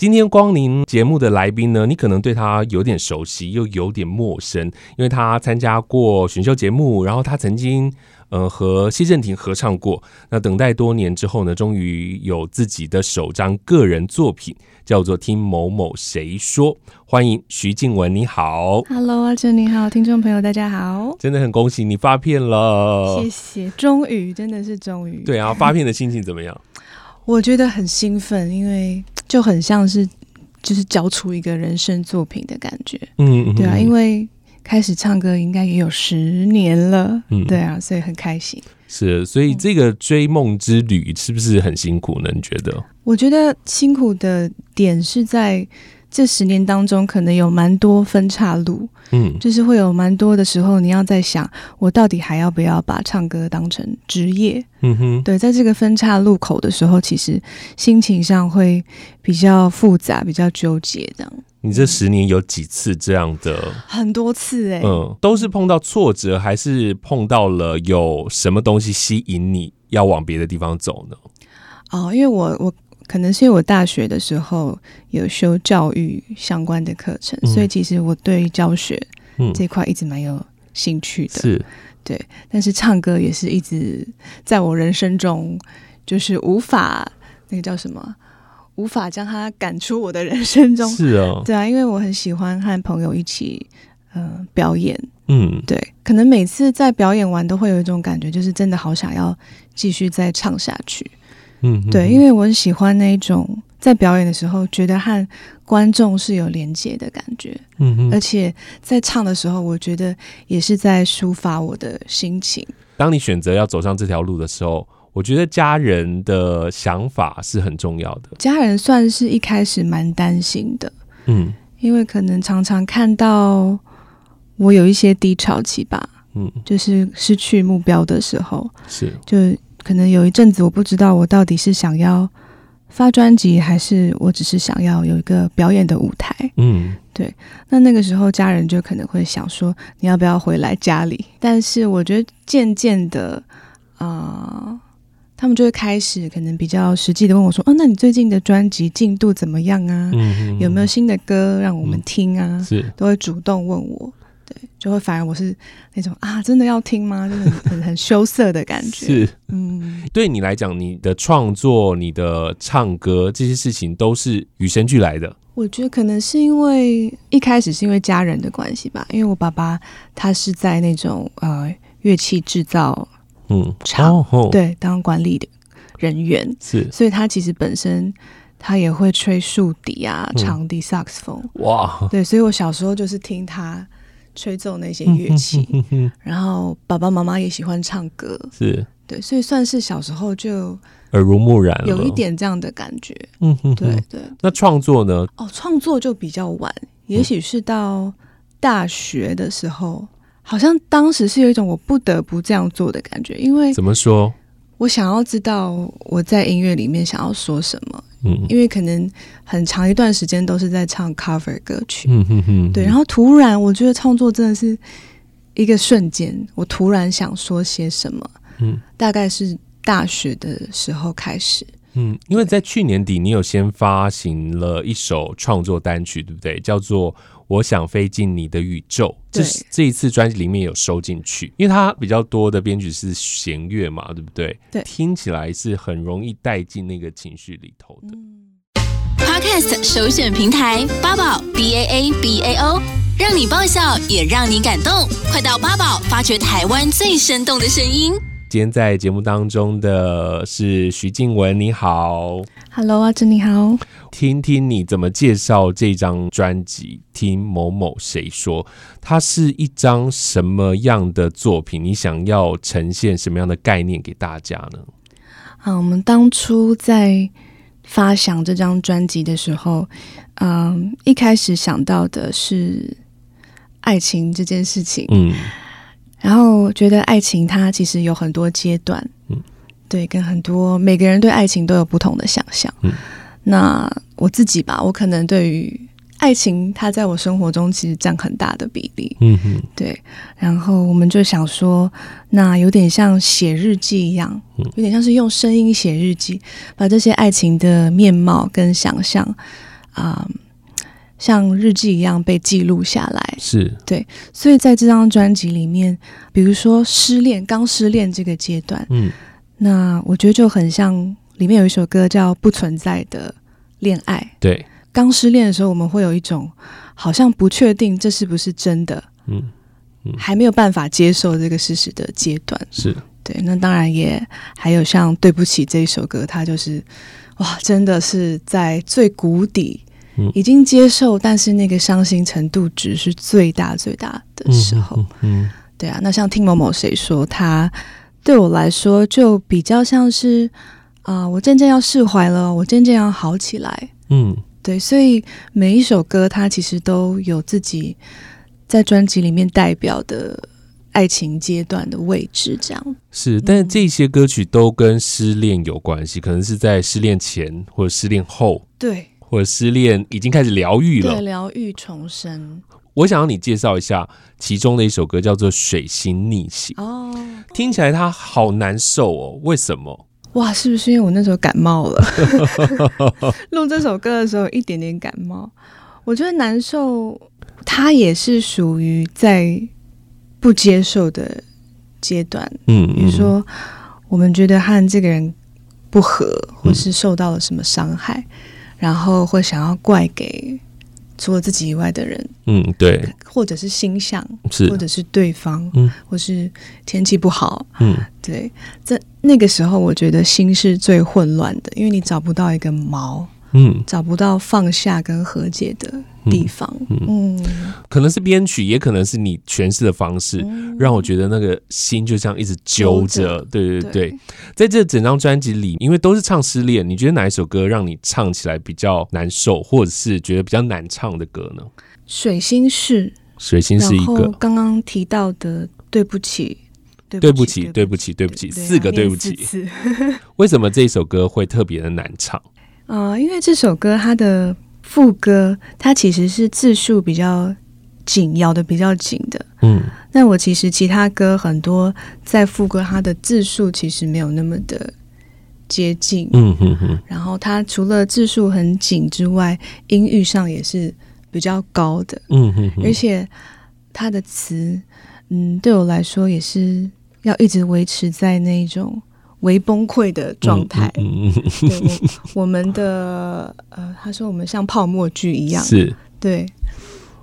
今天光临节目的来宾呢，你可能对他有点熟悉，又有点陌生，因为他参加过选秀节目，然后他曾经呃和谢震廷合唱过。那等待多年之后呢，终于有自己的首张个人作品，叫做《听某某谁说》。欢迎徐静雯，你好，Hello，阿哲你好，听众朋友大家好，真的很恭喜你发片了，谢谢，终于真的是终于，对啊，发片的心情怎么样？我觉得很兴奋，因为就很像是就是交出一个人生作品的感觉，嗯，对啊，因为开始唱歌应该也有十年了，嗯，对啊，所以很开心。是，所以这个追梦之旅是不是很辛苦呢？你觉得？我觉得辛苦的点是在。这十年当中，可能有蛮多分岔路，嗯，就是会有蛮多的时候，你要在想，我到底还要不要把唱歌当成职业？嗯哼，对，在这个分岔路口的时候，其实心情上会比较复杂，比较纠结。这样，你这十年有几次这样的？很多次哎，嗯，都是碰到挫折，还是碰到了有什么东西吸引你要往别的地方走呢？哦，因为我我。可能是因为我大学的时候有修教育相关的课程，嗯、所以其实我对教学这块一直蛮有兴趣的。是，对。但是唱歌也是一直在我人生中，就是无法那个叫什么，无法将它赶出我的人生中。是啊，对啊，因为我很喜欢和朋友一起嗯、呃、表演。嗯，对。可能每次在表演完都会有一种感觉，就是真的好想要继续再唱下去。嗯，对，因为我很喜欢那种在表演的时候，觉得和观众是有连接的感觉。嗯哼，而且在唱的时候，我觉得也是在抒发我的心情。当你选择要走上这条路的时候，我觉得家人的想法是很重要的。家人算是一开始蛮担心的，嗯，因为可能常常看到我有一些低潮期吧，嗯，就是失去目标的时候，是就。可能有一阵子，我不知道我到底是想要发专辑，还是我只是想要有一个表演的舞台。嗯，对。那那个时候，家人就可能会想说，你要不要回来家里？但是我觉得渐渐的，啊、呃，他们就会开始可能比较实际的问我说，哦，那你最近的专辑进度怎么样啊？嗯，有没有新的歌让我们听啊？嗯、是，都会主动问我。对，就会反而我是那种啊，真的要听吗？就是很 很羞涩的感觉。是，嗯，对你来讲，你的创作、你的唱歌这些事情都是与生俱来的。我觉得可能是因为一开始是因为家人的关系吧，因为我爸爸他是在那种呃乐器制造嗯厂、哦哦、对当管理的人员是，所以他其实本身他也会吹竖笛啊、长笛、萨克斯风哇，对，所以我小时候就是听他。吹奏那些乐器，然后爸爸妈妈也喜欢唱歌，是对，所以算是小时候就耳濡目染，有一点这样的感觉。嗯哼哼，对对。那创作呢？哦，创作就比较晚，也许是到大学的时候，嗯，好像当时是有一种我不得不这样做的感觉，因为怎么说？我想要知道我在音乐里面想要说什么。嗯，因为可能很长一段时间都是在唱 cover 歌曲，嗯哼哼，对，然后突然我觉得创作真的是一个瞬间，我突然想说些什么，嗯，大概是大学的时候开始，嗯，因为在去年底你有先发行了一首创作单曲，对不对？叫做。我想飞进你的宇宙，这是这一次专辑里面有收进去，因为它比较多的编曲是弦乐嘛，对不对？对，听起来是很容易带进那个情绪里头的。Podcast 首选平台八宝 B A A B A O，让你爆笑也让你感动，快到八宝发掘台湾最生动的声音。今天在节目当中的是徐静雯，你好，Hello，阿珍你好，听听你怎么介绍这张专辑《听某某谁说》，它是一张什么样的作品？你想要呈现什么样的概念给大家呢？啊，我们当初在发想这张专辑的时候，嗯，一开始想到的是爱情这件事情，嗯。然后觉得爱情它其实有很多阶段，嗯，对，跟很多每个人对爱情都有不同的想象，嗯，那我自己吧，我可能对于爱情，它在我生活中其实占很大的比例。嗯哼，对。然后我们就想说，那有点像写日记一样，有点像是用声音写日记，把这些爱情的面貌跟想象啊。呃像日记一样被记录下来，是。对，所以在这张专辑里面，比如说失恋，刚失恋这个阶段，嗯，那我觉得就很像里面有一首歌叫《不存在的恋爱》，对，刚失恋的时候，我们会有一种好像不确定这是不是真的，嗯，嗯，还没有办法接受这个事实的阶段，是。对，那当然也还有像《对不起》这一首歌，它就是哇，真的是在最谷底。已经接受，但是那个伤心程度值是最大最大的时候。嗯，嗯对啊，那像听某某谁说，他对我来说就比较像是啊、呃，我渐渐要释怀了，我渐渐要好起来。嗯，对，所以每一首歌，它其实都有自己在专辑里面代表的爱情阶段的位置。这样是，但是这些歌曲都跟失恋有关系，可能是在失恋前或者失恋后。对。或者失恋已经开始疗愈了，对，疗愈重生。我想要你介绍一下其中的一首歌，叫做《水星逆行》。哦，听起来它好难受哦，为什么？哇，是不是因为我那时候感冒了？录这首歌的时候一点点感冒，我觉得难受。它也是属于在不接受的阶段。嗯，比如说我们觉得和这个人不合，或是受到了什么伤害。嗯然后会想要怪给除了自己以外的人，嗯，对，或者是星象，是，或者是对方，嗯，或是天气不好，嗯，对，在那个时候，我觉得心是最混乱的，因为你找不到一个锚。嗯，找不到放下跟和解的地方。嗯，嗯，可能是编曲，也可能是你诠释的方式，嗯，让我觉得那个心就这样一直揪着。对对对，对，在这整张专辑里，因为都是唱失恋，你觉得哪一首歌让你唱起来比较难受，或者是觉得比较难唱的歌呢？水星是，水星是一个。刚刚提到的，对不起，对不起，对不起，对不起，四个对不起。为什么这首歌会特别的难唱？啊、呃，因为这首歌它的副歌，它其实是字数比较紧，咬的比较紧的。嗯，那我其实其他歌很多在副歌，它的字数其实没有那么的接近。嗯哼哼。然后它除了字数很紧之外，音域上也是比较高的。嗯哼哼。而且它的词，嗯，对我来说也是要一直维持在那种。微崩溃的状态，嗯嗯嗯、对我我们的呃，他说我们像泡沫剧一样，是对，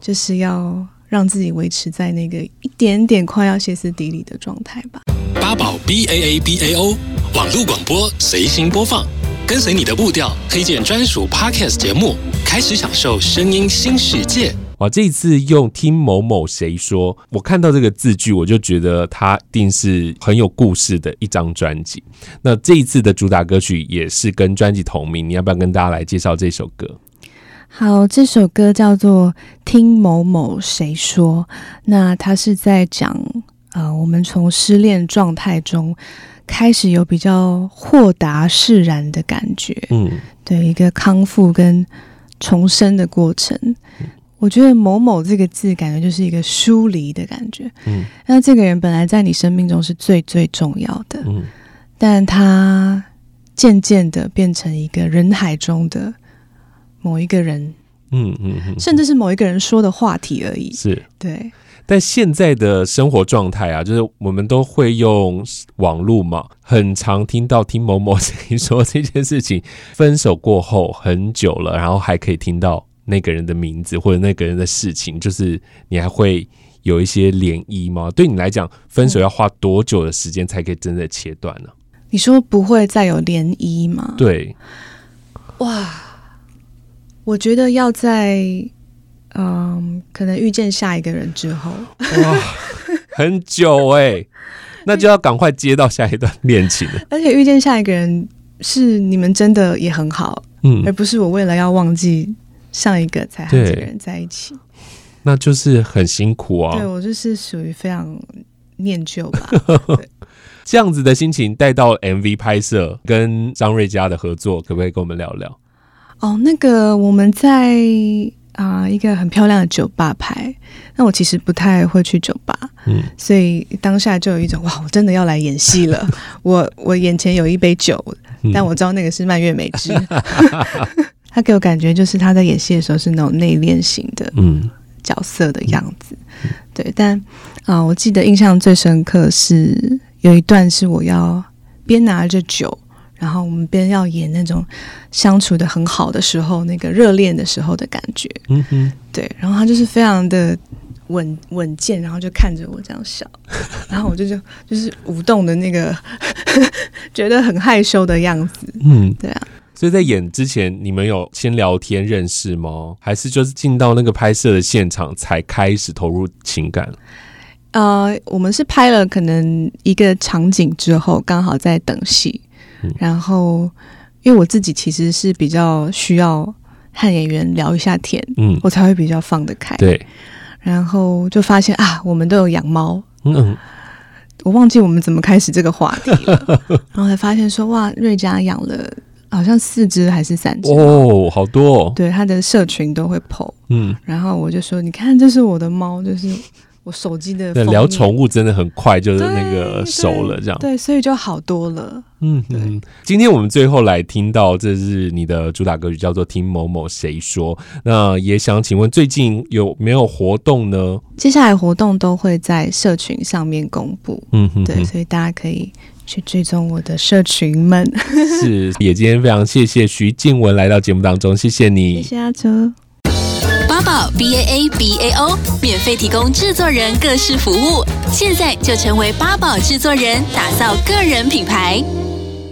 就是要让自己维持在那个一点点快要歇斯底里的状态吧。八宝 B A A B A O 网络广播随心播放，跟随你的步调，推荐专属 Podcast 节目，开始享受声音新世界。哇！这一次用听某某谁说，我看到这个字句，我就觉得它一定是很有故事的一张专辑。那这一次的主打歌曲也是跟专辑同名，你要不要跟大家来介绍这首歌？好，这首歌叫做《听某某谁说》，那它是在讲，呃，我们从失恋状态中开始有比较豁达释然的感觉，嗯，对，一个康复跟重生的过程。我觉得“某某”这个字，感觉就是一个疏离的感觉。嗯，那这个人本来在你生命中是最最重要的，嗯，但他渐渐的变成一个人海中的某一个人，嗯嗯，嗯，甚至是某一个人说的话题而已。是，对。但现在的生活状态啊，就是我们都会用网络嘛，很常听到听某某谁说这件事情，分手过后很久了，然后还可以听到。那个人的名字或者那个人的事情，就是你还会有一些涟漪吗？对你来讲，分手要花多久的时间才可以真的切断呢？你说不会再有涟漪吗？对，哇，我觉得要在嗯，可能遇见下一个人之后，哇，很久哎、欸，那就要赶快接到下一段恋情了。而且遇见下一个人是你们真的也很好，嗯，而不是我为了要忘记。上一个才和这个人在一起，那就是很辛苦啊。对，我就是属于非常念旧吧。这样子的心情带到 MV 拍摄，跟张瑞佳的合作，可不可以跟我们聊聊？哦，那个我们在啊、呃、一个很漂亮的酒吧拍。那我其实不太会去酒吧，嗯，所以当下就有一种哇，我真的要来演戏了。我我眼前有一杯酒，但我知道那个是蔓越莓汁。他给我感觉就是他在演戏的时候是那种内敛型的嗯角色的样子，嗯、对。但啊、呃，我记得印象最深刻是有一段是我要边拿着酒，然后我们边要演那种相处的很好的时候，那个热恋的时候的感觉，嗯哼，对。然后他就是非常的。稳稳健，然后就看着我这样笑，然后我就就就是舞动的那个，觉得很害羞的样子。嗯，对啊。所以在演之前，你们有先聊天认识吗？还是就是进到那个拍摄的现场才开始投入情感？呃，我们是拍了可能一个场景之后，刚好在等戏。嗯，然后，因为我自己其实是比较需要和演员聊一下天，嗯，我才会比较放得开。对。然后就发现啊，我们都有养猫。嗯，我忘记我们怎么开始这个话题了。然后才发现说，哇，瑞佳养了好像四只还是三只哦，好多哦。对，他的社群都会 po。嗯，然后我就说，你看，这是我的猫，就是。我手机的聊宠物真的很快，就是那个熟了这样，对，对，所以就好多了。嗯嗯，今天我们最后来听到这是你的主打歌曲，叫做《听某某谁说》。那也想请问，最近有没有活动呢？接下来活动都会在社群上面公布。嗯哼，对，所以大家可以去追踪我的社群们。是，也今天非常谢谢徐静雯来到节目当中，谢谢你，谢谢阿哲。八宝 B A A B A O 免费提供制作人各式服务，现在就成为八宝制作人，打造个人品牌。